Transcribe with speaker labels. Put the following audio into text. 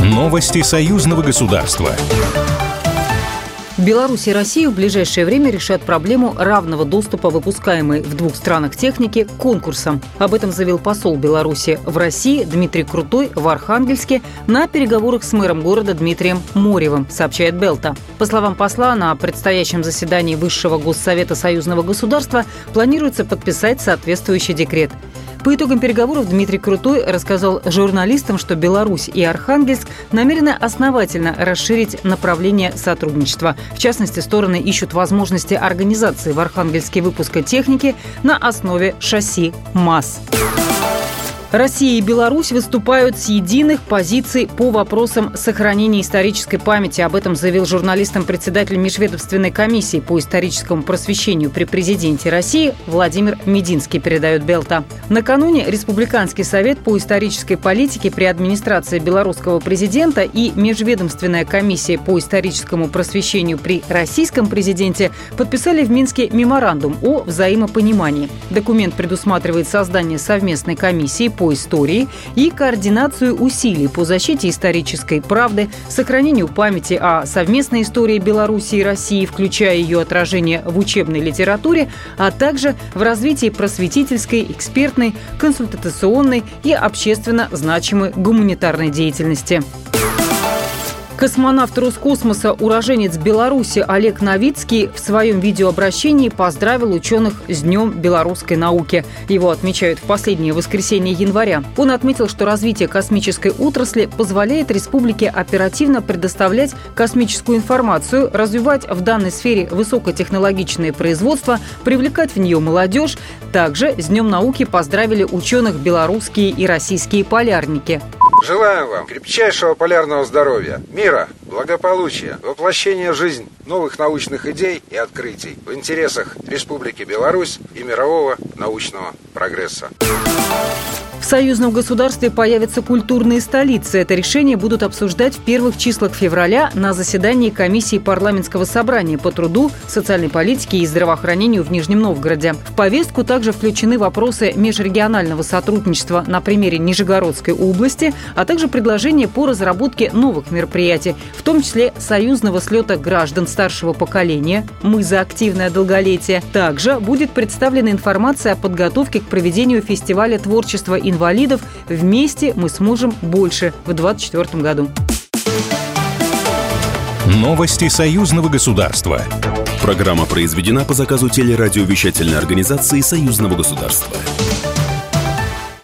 Speaker 1: Новости союзного государства.
Speaker 2: Беларусь и Россия в ближайшее время решат проблему равного доступа выпускаемой в двух странах техники к конкурсам. Об этом заявил посол Беларуси в России Дмитрий Крутой в Архангельске на переговорах с мэром города Дмитрием Моревым, сообщает Белта. По словам посла, на предстоящем заседании Высшего Госсовета Союзного государства планируется подписать соответствующий декрет. По итогам переговоров Дмитрий Крутой рассказал журналистам, что Беларусь и Архангельск намерены основательно расширить направление сотрудничества. В частности, стороны ищут возможности организации в Архангельске выпуска техники на основе шасси МАЗ. Россия и Беларусь выступают с единых позиций по вопросам сохранения исторической памяти. Об этом заявил журналистам председатель Межведомственной комиссии по историческому просвещению при президенте России Владимир Мединский, передает Белта. Накануне Республиканский совет по исторической политике при администрации белорусского президента и Межведомственная комиссия по историческому просвещению при российском президенте подписали в Минске меморандум о взаимопонимании. Документ предусматривает создание совместной комиссии по истории и координацию усилий по защите исторической правды, сохранению памяти о совместной истории Беларуси и России, включая ее отражение в учебной литературе, а также в развитии просветительской, экспертной, консультационной и общественно значимой гуманитарной деятельности. Космонавт Роскосмоса, уроженец Беларуси Олег Новицкий в своем видеообращении поздравил ученых с Днем белорусской науки. Его отмечают в последнее воскресенье января. Он отметил, что развитие космической отрасли позволяет республике оперативно предоставлять космическую информацию, развивать в данной сфере высокотехнологичное производство, привлекать в нее молодежь. Также с Днем науки поздравили ученых белорусские и российские полярники.
Speaker 3: Желаем вам крепчайшего полярного здоровья, мира, благополучия, воплощения в жизнь новых научных идей и открытий в интересах Республики Беларусь и мирового научного прогресса.
Speaker 2: Союзном государстве появятся культурные столицы. Это решение будут обсуждать в первых числах февраля на заседании комиссии парламентского собрания по труду, социальной политике и здравоохранению в Нижнем Новгороде. В повестку также включены вопросы межрегионального сотрудничества на примере Нижегородской области, а также предложения по разработке новых мероприятий, в том числе союзного слета граждан старшего поколения «Мы за активное долголетие». Также будет представлена информация о подготовке к проведению фестиваля творчества и инвалидов. Вместе мы сможем больше в 2024 году.
Speaker 1: Новости союзного государства.
Speaker 4: Программа произведена по заказу телерадиовещательной организации союзного государства.